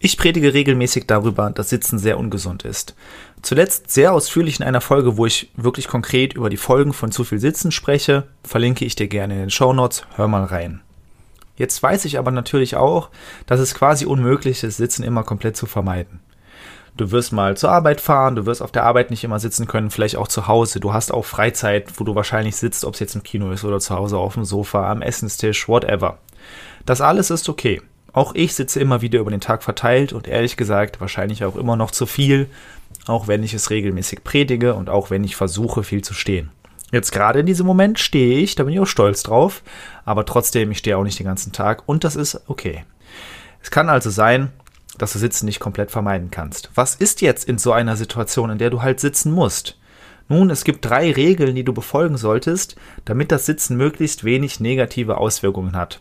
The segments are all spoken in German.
Ich predige regelmäßig darüber, dass Sitzen sehr ungesund ist. Zuletzt sehr ausführlich in einer Folge, wo ich wirklich konkret über die Folgen von zu viel Sitzen spreche, verlinke ich dir gerne in den Show Notes. hör mal rein. Jetzt weiß ich aber natürlich auch, dass es quasi unmöglich ist, Sitzen immer komplett zu vermeiden. Du wirst mal zur Arbeit fahren, du wirst auf der Arbeit nicht immer sitzen können, vielleicht auch zu Hause. Du hast auch Freizeit, wo du wahrscheinlich sitzt, ob es jetzt im Kino ist oder zu Hause auf dem Sofa, am Essenstisch, whatever. Das alles ist okay. Auch ich sitze immer wieder über den Tag verteilt und ehrlich gesagt wahrscheinlich auch immer noch zu viel, auch wenn ich es regelmäßig predige und auch wenn ich versuche, viel zu stehen. Jetzt gerade in diesem Moment stehe ich, da bin ich auch stolz drauf, aber trotzdem, ich stehe auch nicht den ganzen Tag und das ist okay. Es kann also sein, dass du Sitzen nicht komplett vermeiden kannst. Was ist jetzt in so einer Situation, in der du halt sitzen musst? Nun, es gibt drei Regeln, die du befolgen solltest, damit das Sitzen möglichst wenig negative Auswirkungen hat.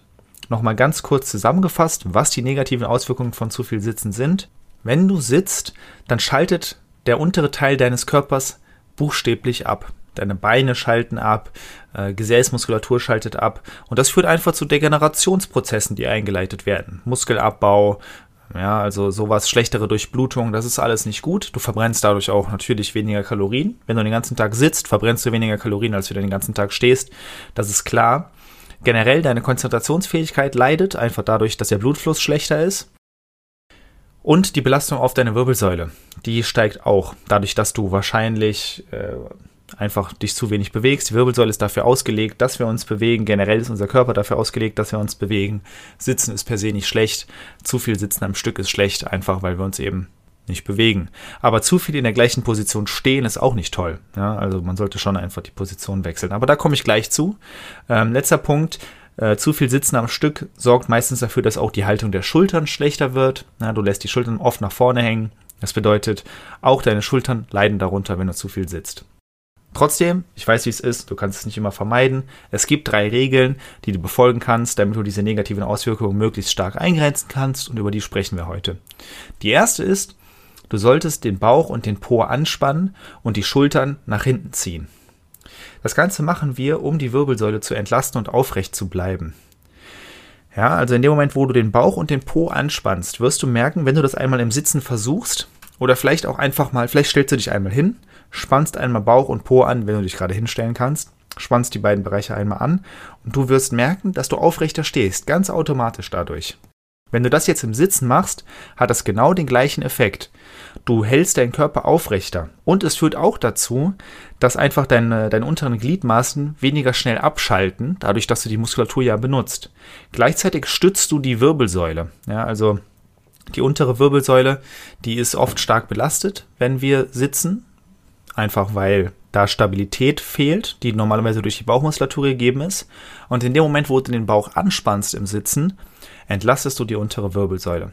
Nochmal ganz kurz zusammengefasst, was die negativen Auswirkungen von zu viel Sitzen sind. Wenn du sitzt, dann schaltet der untere Teil deines Körpers buchstäblich ab. Deine Beine schalten ab, äh, Gesäßmuskulatur schaltet ab und das führt einfach zu Degenerationsprozessen, die eingeleitet werden. Muskelabbau, ja, also sowas, schlechtere Durchblutung, das ist alles nicht gut. Du verbrennst dadurch auch natürlich weniger Kalorien. Wenn du den ganzen Tag sitzt, verbrennst du weniger Kalorien, als wenn du den ganzen Tag stehst. Das ist klar. Generell deine Konzentrationsfähigkeit leidet, einfach dadurch, dass der Blutfluss schlechter ist. Und die Belastung auf deine Wirbelsäule, die steigt auch, dadurch, dass du wahrscheinlich äh, einfach dich zu wenig bewegst. Die Wirbelsäule ist dafür ausgelegt, dass wir uns bewegen. Generell ist unser Körper dafür ausgelegt, dass wir uns bewegen. Sitzen ist per se nicht schlecht. Zu viel Sitzen am Stück ist schlecht, einfach weil wir uns eben nicht bewegen. Aber zu viel in der gleichen Position stehen ist auch nicht toll. Ja, also man sollte schon einfach die Position wechseln. Aber da komme ich gleich zu. Ähm, letzter Punkt. Äh, zu viel Sitzen am Stück sorgt meistens dafür, dass auch die Haltung der Schultern schlechter wird. Ja, du lässt die Schultern oft nach vorne hängen. Das bedeutet, auch deine Schultern leiden darunter, wenn du zu viel sitzt. Trotzdem, ich weiß, wie es ist, du kannst es nicht immer vermeiden. Es gibt drei Regeln, die du befolgen kannst, damit du diese negativen Auswirkungen möglichst stark eingrenzen kannst und über die sprechen wir heute. Die erste ist, Du solltest den Bauch und den Po anspannen und die Schultern nach hinten ziehen. Das Ganze machen wir, um die Wirbelsäule zu entlasten und aufrecht zu bleiben. Ja, also in dem Moment, wo du den Bauch und den Po anspannst, wirst du merken, wenn du das einmal im Sitzen versuchst, oder vielleicht auch einfach mal, vielleicht stellst du dich einmal hin, spannst einmal Bauch und Po an, wenn du dich gerade hinstellen kannst, spannst die beiden Bereiche einmal an und du wirst merken, dass du aufrechter stehst, ganz automatisch dadurch. Wenn du das jetzt im Sitzen machst, hat das genau den gleichen Effekt. Du hältst deinen Körper aufrechter und es führt auch dazu, dass einfach deine, deine unteren Gliedmaßen weniger schnell abschalten, dadurch, dass du die Muskulatur ja benutzt. Gleichzeitig stützt du die Wirbelsäule. Ja, also die untere Wirbelsäule, die ist oft stark belastet, wenn wir sitzen, einfach weil da Stabilität fehlt, die normalerweise durch die Bauchmuskulatur gegeben ist. Und in dem Moment, wo du den Bauch anspannst im Sitzen, entlastest du die untere Wirbelsäule.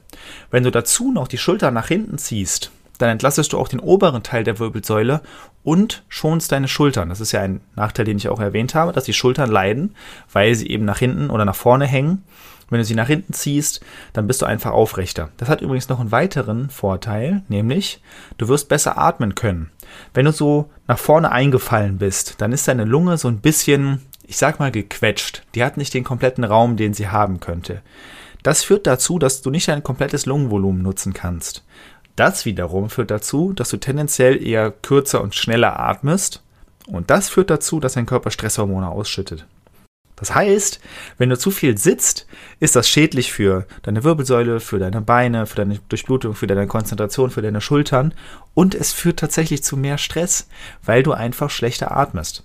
Wenn du dazu noch die Schulter nach hinten ziehst, dann entlastest du auch den oberen Teil der Wirbelsäule und schonst deine Schultern. Das ist ja ein Nachteil, den ich auch erwähnt habe, dass die Schultern leiden, weil sie eben nach hinten oder nach vorne hängen. Wenn du sie nach hinten ziehst, dann bist du einfach aufrechter. Das hat übrigens noch einen weiteren Vorteil, nämlich du wirst besser atmen können. Wenn du so nach vorne eingefallen bist, dann ist deine Lunge so ein bisschen, ich sag mal, gequetscht. Die hat nicht den kompletten Raum, den sie haben könnte. Das führt dazu, dass du nicht ein komplettes Lungenvolumen nutzen kannst. Das wiederum führt dazu, dass du tendenziell eher kürzer und schneller atmest. Und das führt dazu, dass dein Körper Stresshormone ausschüttet. Das heißt, wenn du zu viel sitzt, ist das schädlich für deine Wirbelsäule, für deine Beine, für deine Durchblutung, für deine Konzentration, für deine Schultern und es führt tatsächlich zu mehr Stress, weil du einfach schlechter atmest.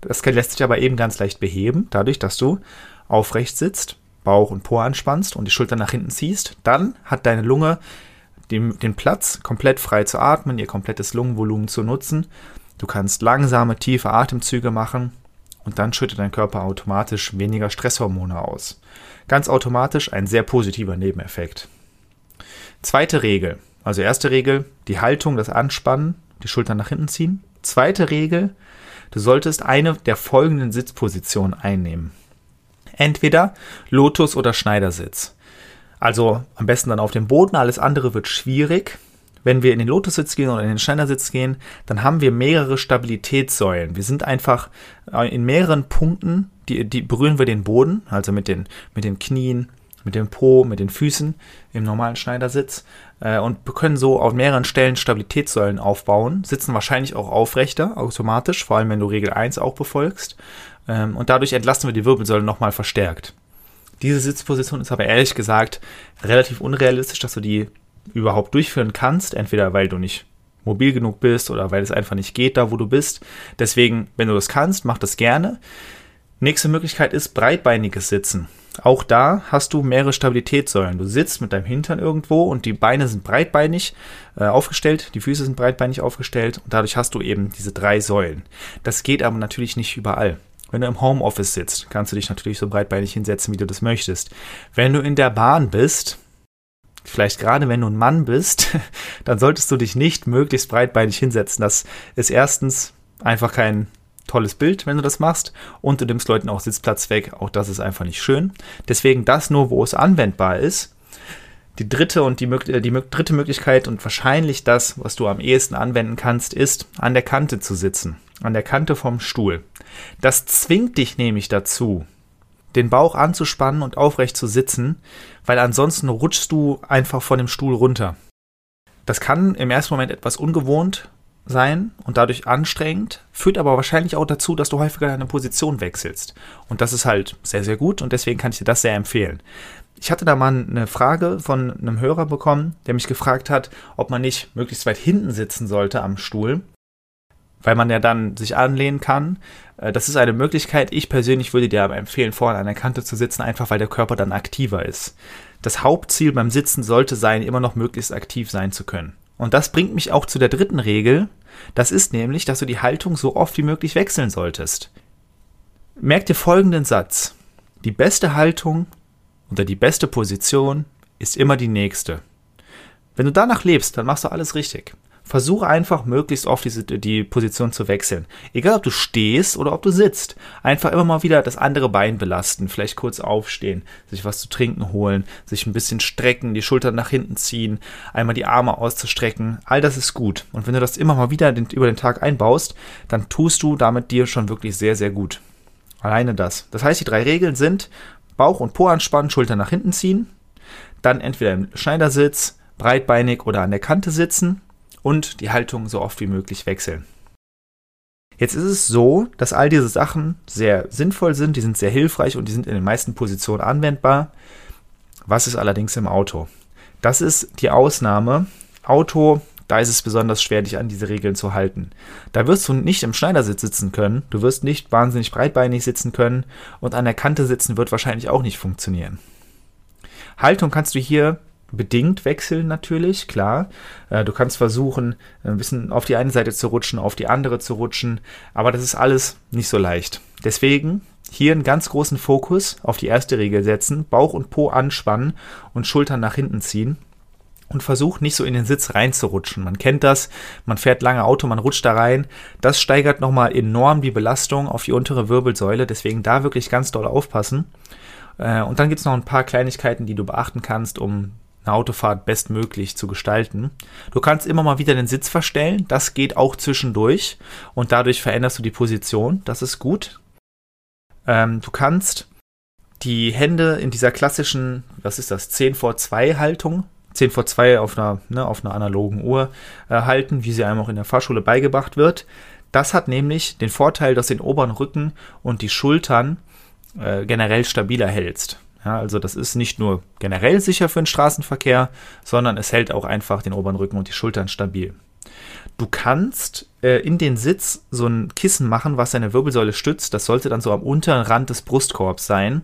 Das lässt sich aber eben ganz leicht beheben, dadurch, dass du aufrecht sitzt, Bauch und Po anspannst und die Schultern nach hinten ziehst, dann hat deine Lunge den, den Platz, komplett frei zu atmen, ihr komplettes Lungenvolumen zu nutzen. Du kannst langsame, tiefe Atemzüge machen und dann schüttet dein Körper automatisch weniger Stresshormone aus. Ganz automatisch ein sehr positiver Nebeneffekt. Zweite Regel. Also erste Regel, die Haltung, das Anspannen, die Schultern nach hinten ziehen. Zweite Regel, Du solltest eine der folgenden Sitzpositionen einnehmen. Entweder Lotus oder Schneidersitz. Also am besten dann auf dem Boden, alles andere wird schwierig. Wenn wir in den Lotussitz gehen oder in den Schneidersitz gehen, dann haben wir mehrere Stabilitätssäulen. Wir sind einfach äh, in mehreren Punkten, die, die berühren wir den Boden, also mit den, mit den Knien, mit dem Po, mit den Füßen im normalen Schneidersitz äh, und können so auf mehreren Stellen Stabilitätssäulen aufbauen, sitzen wahrscheinlich auch aufrechter automatisch, vor allem wenn du Regel 1 auch befolgst ähm, und dadurch entlasten wir die Wirbelsäule nochmal verstärkt. Diese Sitzposition ist aber ehrlich gesagt relativ unrealistisch, dass du die überhaupt durchführen kannst, entweder weil du nicht mobil genug bist oder weil es einfach nicht geht, da wo du bist. Deswegen, wenn du das kannst, mach das gerne. Nächste Möglichkeit ist breitbeiniges Sitzen. Auch da hast du mehrere Stabilitätssäulen. Du sitzt mit deinem Hintern irgendwo und die Beine sind breitbeinig äh, aufgestellt, die Füße sind breitbeinig aufgestellt und dadurch hast du eben diese drei Säulen. Das geht aber natürlich nicht überall. Wenn du im Homeoffice sitzt, kannst du dich natürlich so breitbeinig hinsetzen, wie du das möchtest. Wenn du in der Bahn bist, vielleicht gerade wenn du ein Mann bist, dann solltest du dich nicht möglichst breitbeinig hinsetzen. Das ist erstens einfach kein tolles Bild, wenn du das machst. Und du nimmst Leuten auch Sitzplatz weg. Auch das ist einfach nicht schön. Deswegen das nur, wo es anwendbar ist. Die dritte und die, die dritte Möglichkeit und wahrscheinlich das, was du am ehesten anwenden kannst, ist, an der Kante zu sitzen. An der Kante vom Stuhl. Das zwingt dich nämlich dazu, den Bauch anzuspannen und aufrecht zu sitzen, weil ansonsten rutschst du einfach von dem Stuhl runter. Das kann im ersten Moment etwas ungewohnt sein und dadurch anstrengend, führt aber wahrscheinlich auch dazu, dass du häufiger deine Position wechselst. Und das ist halt sehr, sehr gut und deswegen kann ich dir das sehr empfehlen. Ich hatte da mal eine Frage von einem Hörer bekommen, der mich gefragt hat, ob man nicht möglichst weit hinten sitzen sollte am Stuhl, weil man ja dann sich anlehnen kann. Äh, das ist eine Möglichkeit. Ich persönlich würde dir aber empfehlen, vorne an der Kante zu sitzen, einfach weil der Körper dann aktiver ist. Das Hauptziel beim Sitzen sollte sein, immer noch möglichst aktiv sein zu können. Und das bringt mich auch zu der dritten Regel. Das ist nämlich, dass du die Haltung so oft wie möglich wechseln solltest. Merk dir folgenden Satz. Die beste Haltung oder die beste Position ist immer die nächste. Wenn du danach lebst, dann machst du alles richtig. Versuche einfach möglichst oft diese, die Position zu wechseln. Egal ob du stehst oder ob du sitzt. Einfach immer mal wieder das andere Bein belasten. Vielleicht kurz aufstehen, sich was zu trinken holen, sich ein bisschen strecken, die Schultern nach hinten ziehen, einmal die Arme auszustrecken. All das ist gut. Und wenn du das immer mal wieder den, über den Tag einbaust, dann tust du damit dir schon wirklich sehr, sehr gut. Alleine das. Das heißt, die drei Regeln sind Bauch und Po anspannen, Schultern nach hinten ziehen, dann entweder im Schneidersitz, breitbeinig oder an der Kante sitzen und die Haltung so oft wie möglich wechseln. Jetzt ist es so, dass all diese Sachen sehr sinnvoll sind, die sind sehr hilfreich und die sind in den meisten Positionen anwendbar. Was ist allerdings im Auto? Das ist die Ausnahme. Auto, da ist es besonders schwer, dich an diese Regeln zu halten. Da wirst du nicht im Schneidersitz sitzen können, du wirst nicht wahnsinnig breitbeinig sitzen können und an der Kante sitzen wird wahrscheinlich auch nicht funktionieren. Haltung kannst du hier bedingt wechseln natürlich, klar. Äh, du kannst versuchen, ein bisschen auf die eine Seite zu rutschen, auf die andere zu rutschen, aber das ist alles nicht so leicht. Deswegen hier einen ganz großen Fokus auf die erste Regel setzen, Bauch und Po anspannen und Schultern nach hinten ziehen und versuch nicht so in den Sitz reinzurutschen. Man kennt das, man fährt lange Auto, man rutscht da rein. Das steigert nochmal enorm die Belastung auf die untere Wirbelsäule, deswegen da wirklich ganz doll aufpassen. Äh, und dann gibt es noch ein paar Kleinigkeiten, die du beachten kannst, um eine Autofahrt bestmöglich zu gestalten. Du kannst immer mal wieder den Sitz verstellen, das geht auch zwischendurch und dadurch veränderst du die Position, das ist gut. Ähm, du kannst die Hände in dieser klassischen, was ist das, 10 vor 2 Haltung, 10 vor 2 auf einer, ne, auf einer analogen Uhr äh, halten, wie sie einem auch in der Fahrschule beigebracht wird. Das hat nämlich den Vorteil, dass du den oberen Rücken und die Schultern äh, generell stabiler hältst. Ja, also das ist nicht nur generell sicher für den Straßenverkehr, sondern es hält auch einfach den oberen Rücken und die Schultern stabil. Du kannst äh, in den Sitz so ein Kissen machen, was deine Wirbelsäule stützt. Das sollte dann so am unteren Rand des Brustkorbs sein.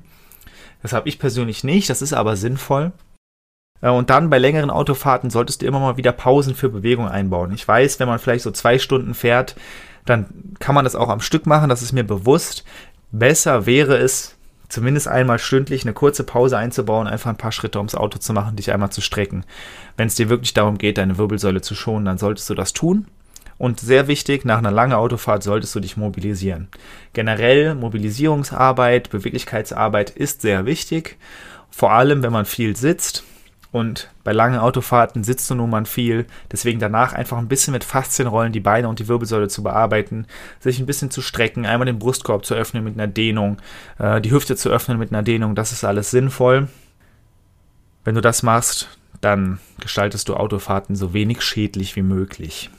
Das habe ich persönlich nicht, das ist aber sinnvoll. Äh, und dann bei längeren Autofahrten solltest du immer mal wieder Pausen für Bewegung einbauen. Ich weiß, wenn man vielleicht so zwei Stunden fährt, dann kann man das auch am Stück machen, das ist mir bewusst. Besser wäre es, zumindest einmal stündlich eine kurze Pause einzubauen, einfach ein paar Schritte ums Auto zu machen, dich einmal zu strecken. Wenn es dir wirklich darum geht, deine Wirbelsäule zu schonen, dann solltest du das tun. Und sehr wichtig, nach einer langen Autofahrt solltest du dich mobilisieren. Generell Mobilisierungsarbeit, Beweglichkeitsarbeit ist sehr wichtig. Vor allem, wenn man viel sitzt. Und bei langen Autofahrten sitzt du nun mal viel. Deswegen danach einfach ein bisschen mit Faszienrollen die Beine und die Wirbelsäule zu bearbeiten, sich ein bisschen zu strecken, einmal den Brustkorb zu öffnen mit einer Dehnung, äh, die Hüfte zu öffnen mit einer Dehnung. Das ist alles sinnvoll. Wenn du das machst, dann gestaltest du Autofahrten so wenig schädlich wie möglich.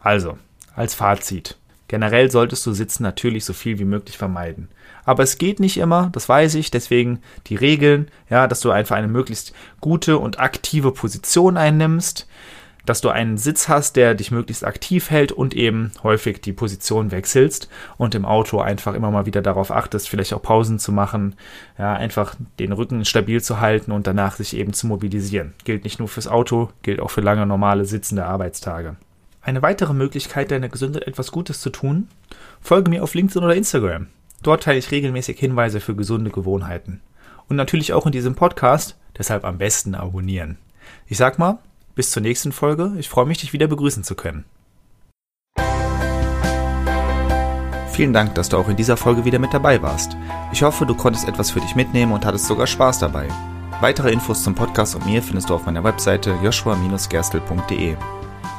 Also, als Fazit. Generell solltest du Sitzen natürlich so viel wie möglich vermeiden. Aber es geht nicht immer, das weiß ich, deswegen die Regeln, ja, dass du einfach eine möglichst gute und aktive Position einnimmst, dass du einen Sitz hast, der dich möglichst aktiv hält und eben häufig die Position wechselst und im Auto einfach immer mal wieder darauf achtest, vielleicht auch Pausen zu machen, ja, einfach den Rücken stabil zu halten und danach sich eben zu mobilisieren. Gilt nicht nur fürs Auto, gilt auch für lange normale sitzende Arbeitstage. Eine weitere Möglichkeit, deiner Gesundheit etwas Gutes zu tun, folge mir auf LinkedIn oder Instagram. Dort teile ich regelmäßig Hinweise für gesunde Gewohnheiten. Und natürlich auch in diesem Podcast, deshalb am besten abonnieren. Ich sag mal, bis zur nächsten Folge. Ich freue mich, dich wieder begrüßen zu können. Vielen Dank, dass du auch in dieser Folge wieder mit dabei warst. Ich hoffe, du konntest etwas für dich mitnehmen und hattest sogar Spaß dabei. Weitere Infos zum Podcast und mir findest du auf meiner Webseite joshua-gerstel.de.